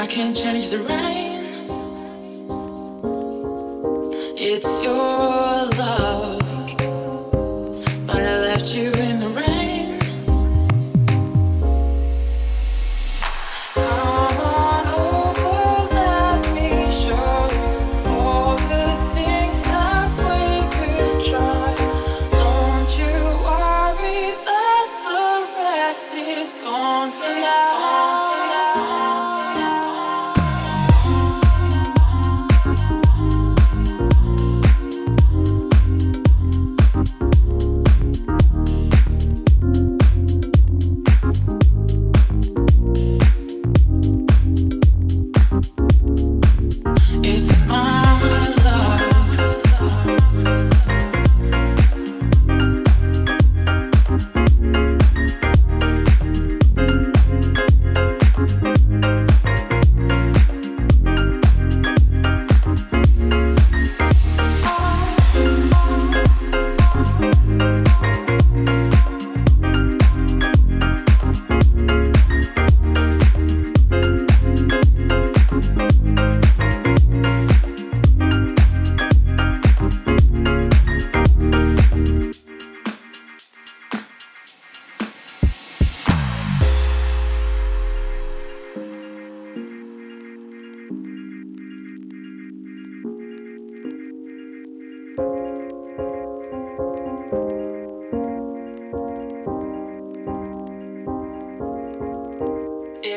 I can't change the rain.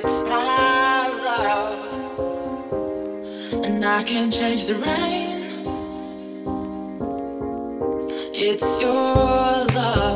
it's not love, and I can change the rain. It's your love.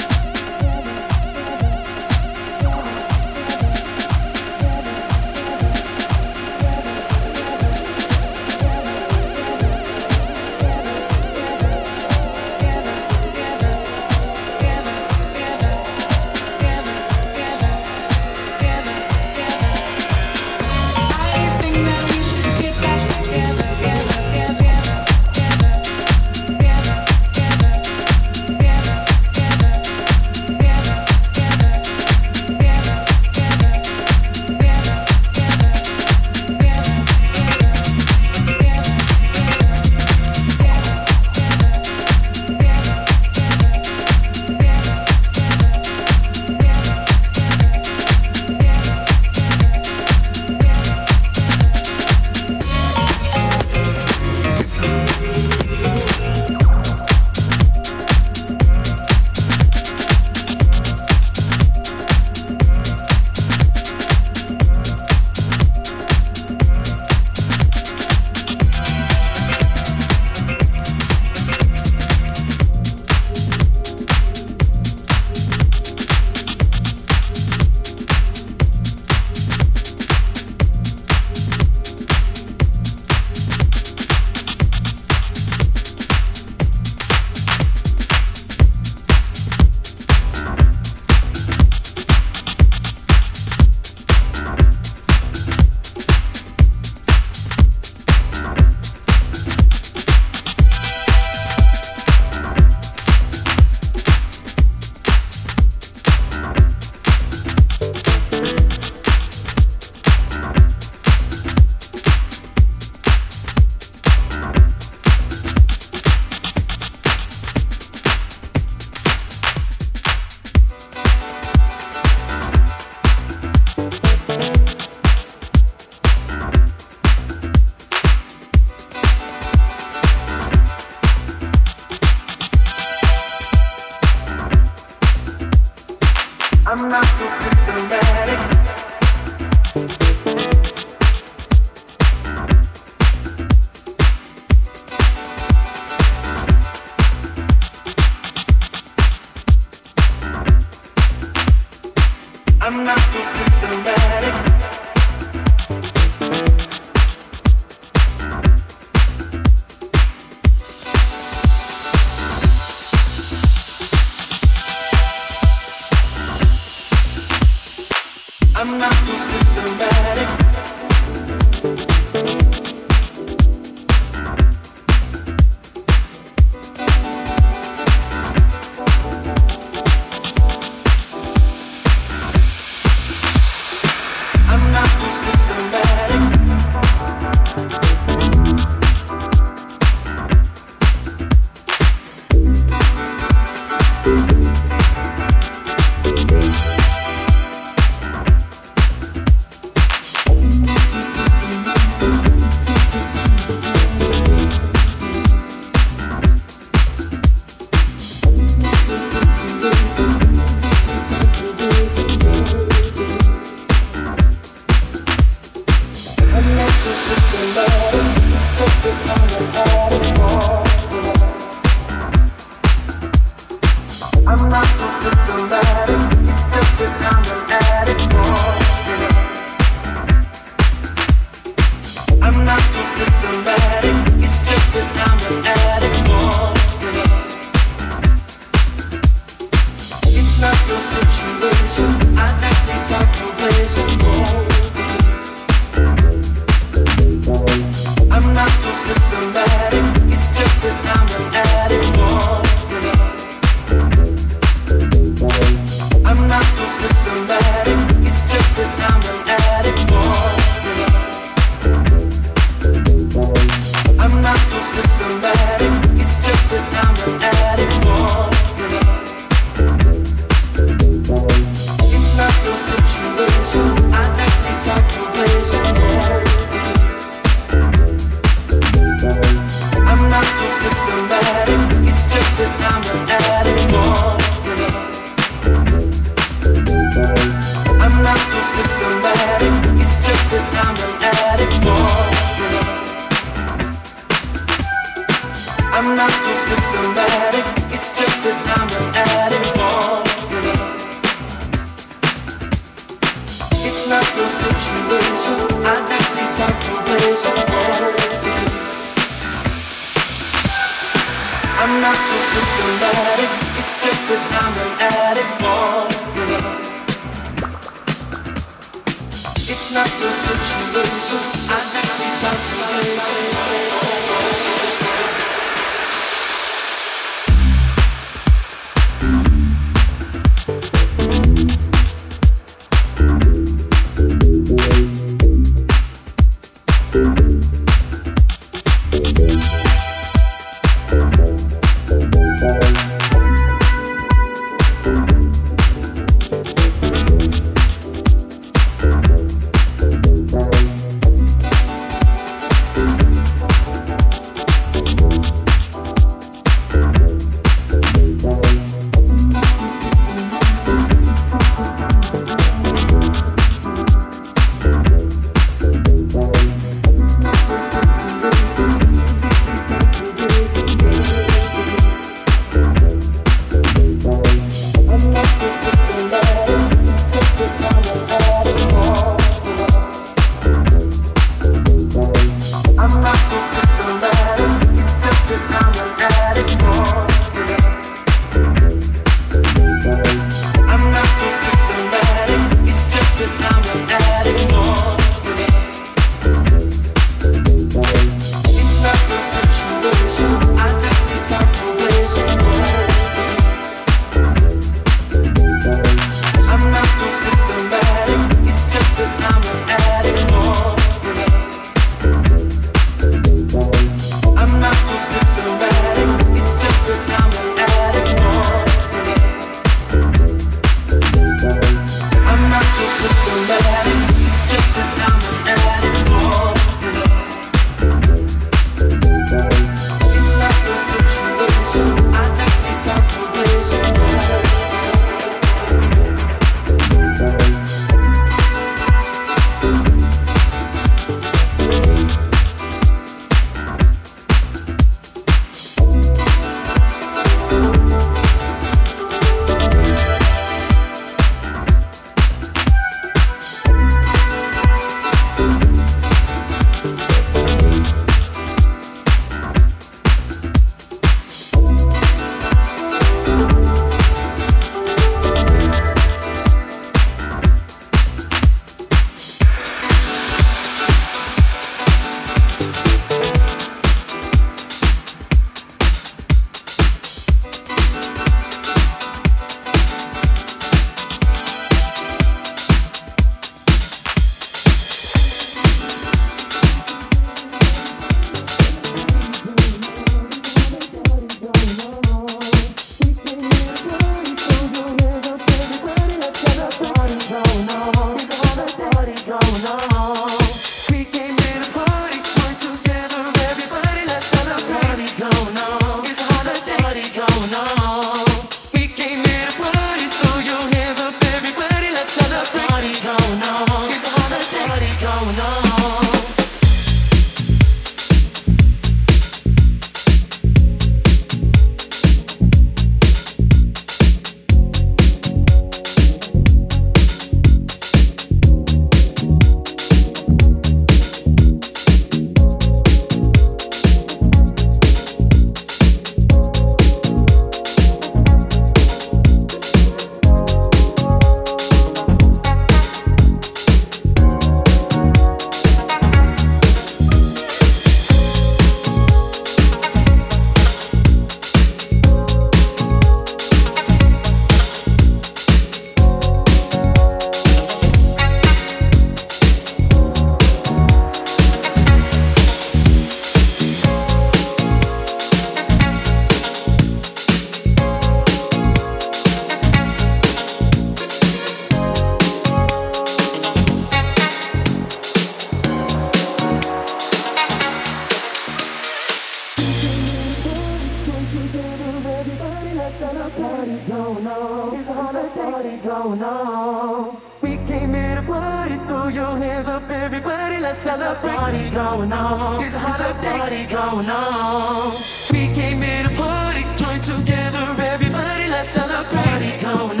party going on. A holiday party going on. We came in a party, joined together, everybody, let's celebrate. Party going on.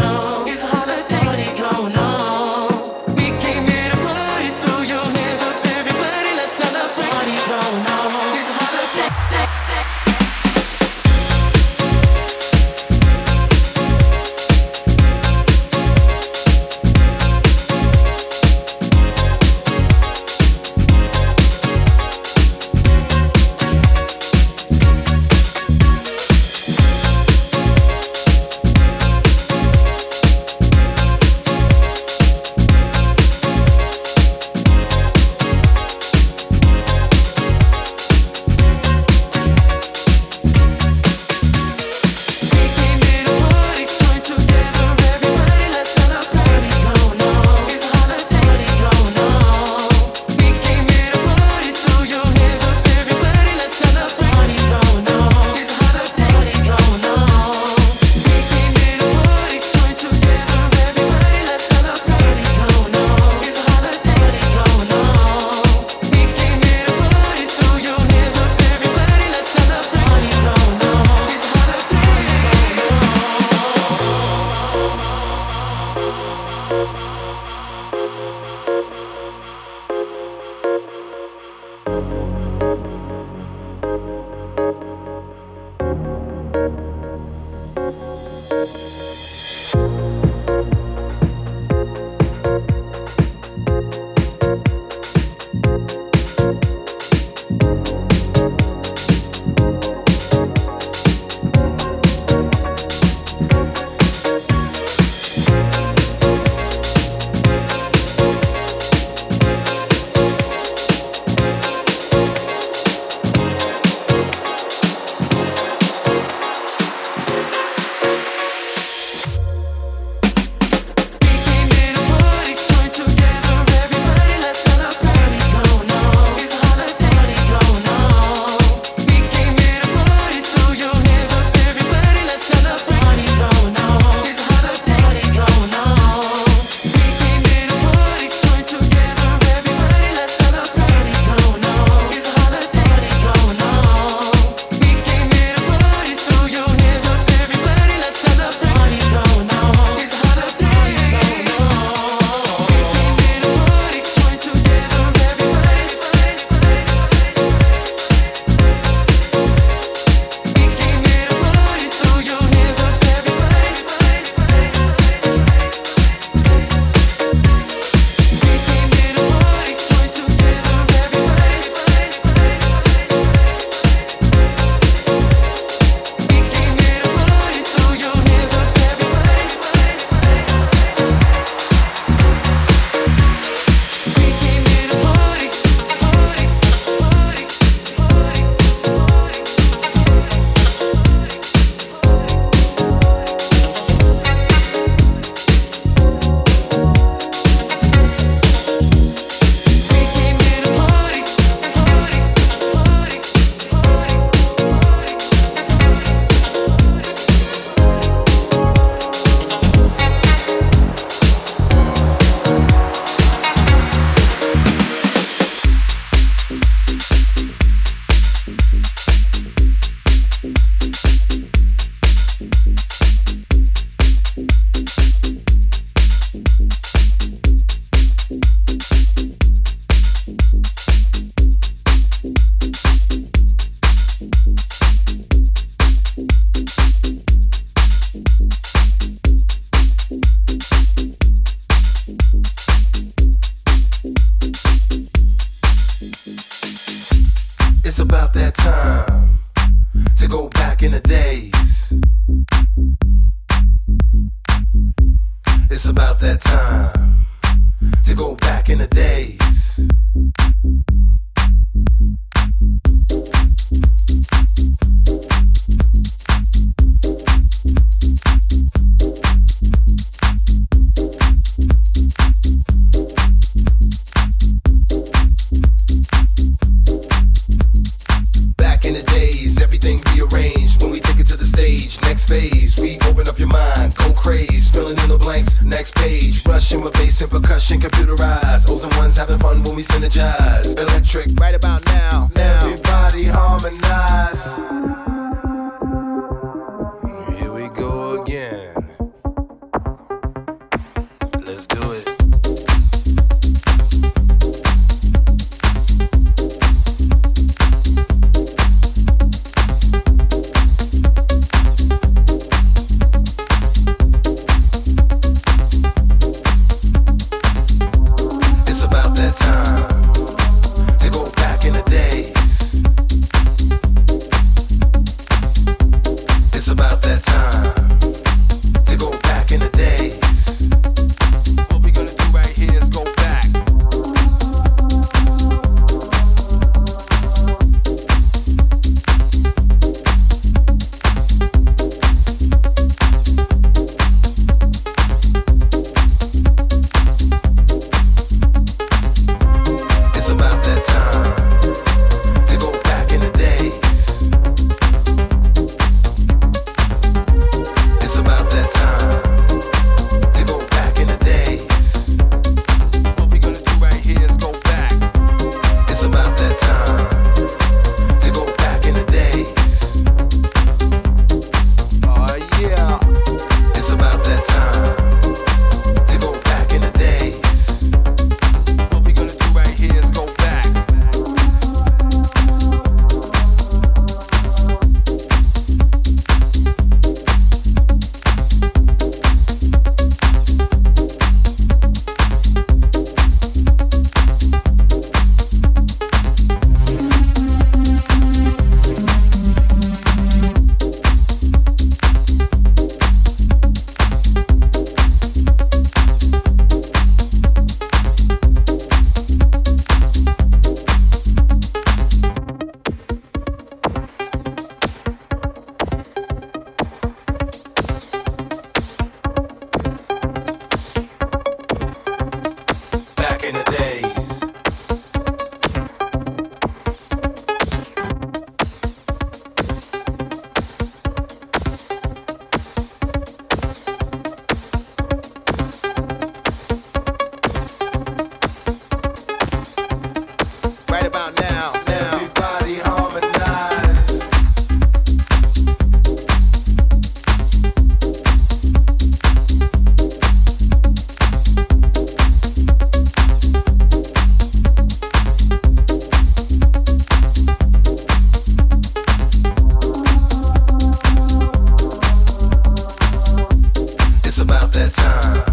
About that time